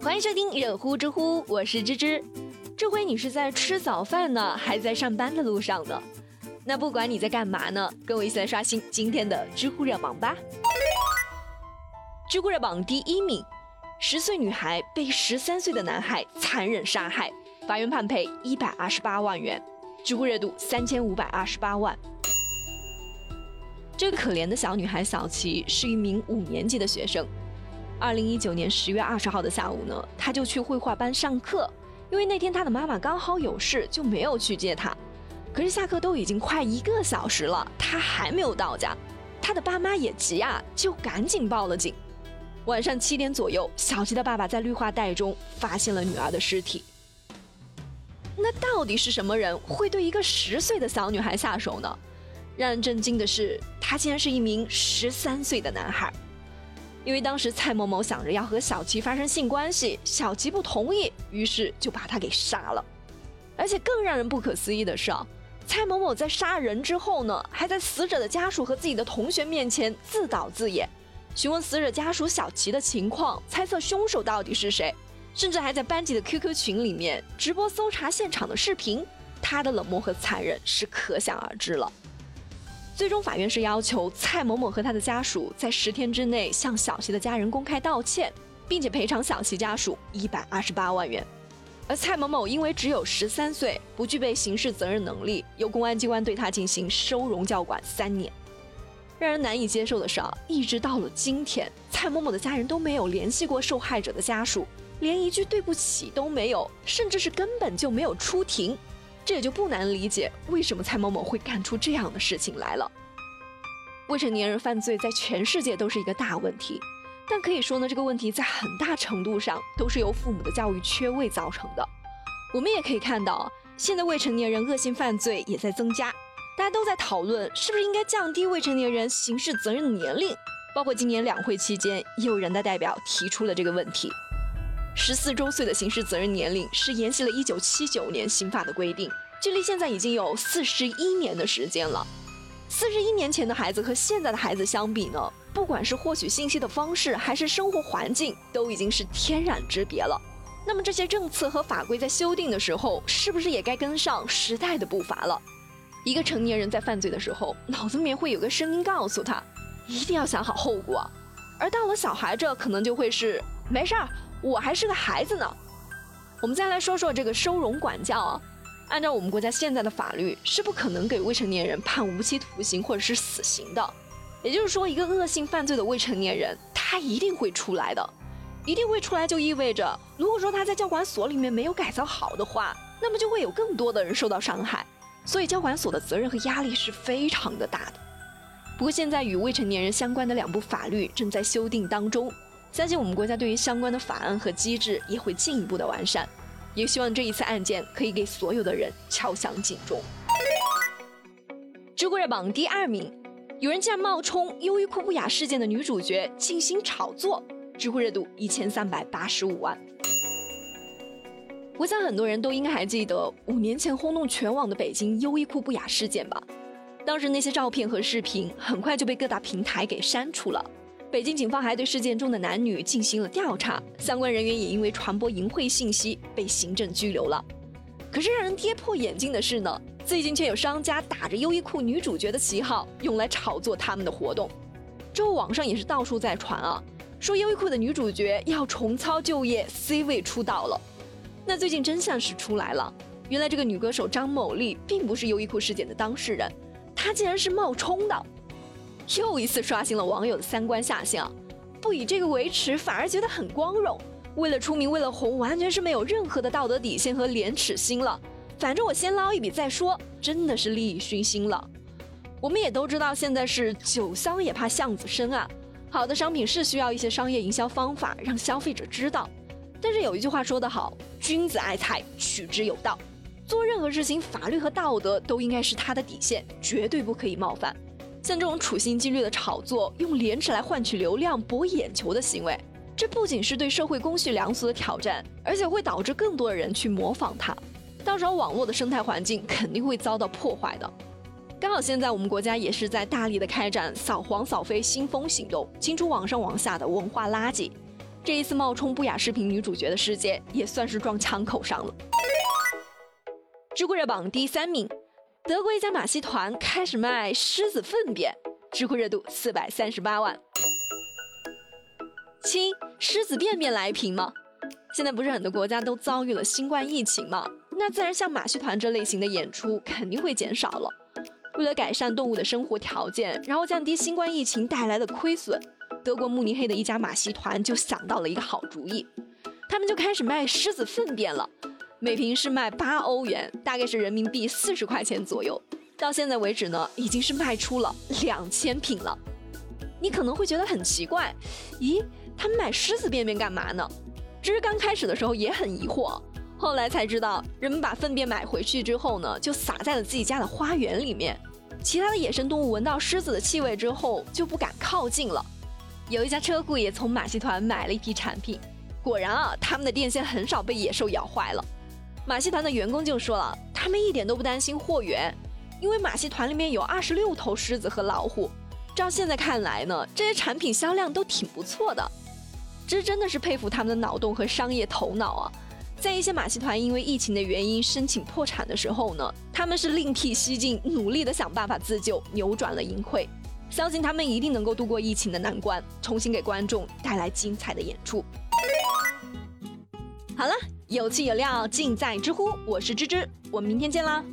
欢迎收听热乎知乎，我是芝芝。这回你是在吃早饭呢，还是在上班的路上呢？那不管你在干嘛呢，跟我一起来刷新今天的知乎热榜吧。知乎热榜第一名：十岁女孩被十三岁的男孩残忍杀害，法院判赔一百二十八万元，知乎热度三千五百二十八万。这个可怜的小女孩小琪是一名五年级的学生。二零一九年十月二十号的下午呢，她就去绘画班上课，因为那天她的妈妈刚好有事，就没有去接她。可是下课都已经快一个小时了，她还没有到家，她的爸妈也急啊，就赶紧报了警。晚上七点左右，小琪的爸爸在绿化带中发现了女儿的尸体。那到底是什么人会对一个十岁的小女孩下手呢？让人震惊的是，他竟然是一名十三岁的男孩。因为当时蔡某某想着要和小琪发生性关系，小琪不同意，于是就把他给杀了。而且更让人不可思议的是啊，蔡某某在杀人之后呢，还在死者的家属和自己的同学面前自导自演，询问死者家属小琪的情况，猜测凶手到底是谁，甚至还在班级的 QQ 群里面直播搜查现场的视频。他的冷漠和残忍是可想而知了。最终，法院是要求蔡某某和他的家属在十天之内向小琪的家人公开道歉，并且赔偿小琪家属一百二十八万元。而蔡某某因为只有十三岁，不具备刑事责任能力，由公安机关对他进行收容教管三年。让人难以接受的是，啊，一直到了今天，蔡某某的家人都没有联系过受害者的家属，连一句对不起都没有，甚至是根本就没有出庭。这也就不难理解为什么蔡某某会干出这样的事情来了。未成年人犯罪在全世界都是一个大问题，但可以说呢，这个问题在很大程度上都是由父母的教育缺位造成的。我们也可以看到，现在未成年人恶性犯罪也在增加，大家都在讨论是不是应该降低未成年人刑事责任年龄。包括今年两会期间，也有人大代表提出了这个问题。十四周岁的刑事责任年龄是沿袭了1979年刑法的规定，距离现在已经有四十一年的时间了。四十一年前的孩子和现在的孩子相比呢，不管是获取信息的方式还是生活环境，都已经是天壤之别了。那么这些政策和法规在修订的时候，是不是也该跟上时代的步伐了？一个成年人在犯罪的时候，脑子里面会有个声音告诉他，一定要想好后果。而到了小孩这，可能就会是没事儿。我还是个孩子呢。我们再来说说这个收容管教啊。按照我们国家现在的法律，是不可能给未成年人判无期徒刑或者是死刑的。也就是说，一个恶性犯罪的未成年人，他一定会出来的，一定会出来，就意味着，如果说他在教管所里面没有改造好的话，那么就会有更多的人受到伤害。所以，教管所的责任和压力是非常的大的。不过，现在与未成年人相关的两部法律正在修订当中。相信我们国家对于相关的法案和机制也会进一步的完善，也希望这一次案件可以给所有的人敲响警钟。知乎热榜第二名，有人竟然冒充优衣库不雅事件的女主角进行炒作，知乎热度一千三百八十五万。我想很多人都应该还记得五年前轰动全网的北京优衣库不雅事件吧？当时那些照片和视频很快就被各大平台给删除了。北京警方还对事件中的男女进行了调查，相关人员也因为传播淫秽信息被行政拘留了。可是让人跌破眼镜的是呢，最近却有商家打着优衣库女主角的旗号，用来炒作他们的活动。之后网上也是到处在传啊，说优衣库的女主角要重操旧业，C 位出道了。那最近真相是出来了，原来这个女歌手张某丽并不是优衣库事件的当事人，她竟然是冒充的。又一次刷新了网友的三观下限，不以这个为耻，反而觉得很光荣。为了出名，为了红，完全是没有任何的道德底线和廉耻心了。反正我先捞一笔再说，真的是利益熏心了。我们也都知道，现在是酒香也怕巷子深啊。好的商品是需要一些商业营销方法让消费者知道，但是有一句话说得好，君子爱财，取之有道。做任何事情，法律和道德都应该是他的底线，绝对不可以冒犯。像这种处心积虑的炒作，用廉耻来换取流量、博眼球的行为，这不仅是对社会公序良俗的挑战，而且会导致更多的人去模仿它。到时候网络的生态环境肯定会遭到破坏的。刚好现在我们国家也是在大力的开展扫黄扫非新风行动，清除网上网下的文化垃圾。这一次冒充不雅视频女主角的事件也算是撞枪口上了。知乎热榜第三名，德国一家马戏团开始卖狮子粪便，知乎热度四百三十八万。亲，狮子便便来一瓶吗？现在不是很多国家都遭遇了新冠疫情吗？那自然像马戏团这类型的演出肯定会减少了。为了改善动物的生活条件，然后降低新冠疫情带来的亏损，德国慕尼黑的一家马戏团就想到了一个好主意，他们就开始卖狮子粪便了，每瓶是卖八欧元，大概是人民币四十块钱左右。到现在为止呢，已经是卖出了两千瓶了。你可能会觉得很奇怪，咦，他们买狮子便便干嘛呢？其实刚开始的时候也很疑惑，后来才知道，人们把粪便买回去之后呢，就撒在了自己家的花园里面，其他的野生动物闻到狮子的气味之后就不敢靠近了。有一家车库也从马戏团买了一批产品，果然啊，他们的电线很少被野兽咬坏了。马戏团的员工就说了，他们一点都不担心货源，因为马戏团里面有二十六头狮子和老虎。照现在看来呢，这些产品销量都挺不错的。这真的是佩服他们的脑洞和商业头脑啊！在一些马戏团因为疫情的原因申请破产的时候呢，他们是另辟蹊径，努力的想办法自救，扭转了盈亏。相信他们一定能够度过疫情的难关，重新给观众带来精彩的演出。好了，有趣有料尽在知乎，我是芝芝，我们明天见啦！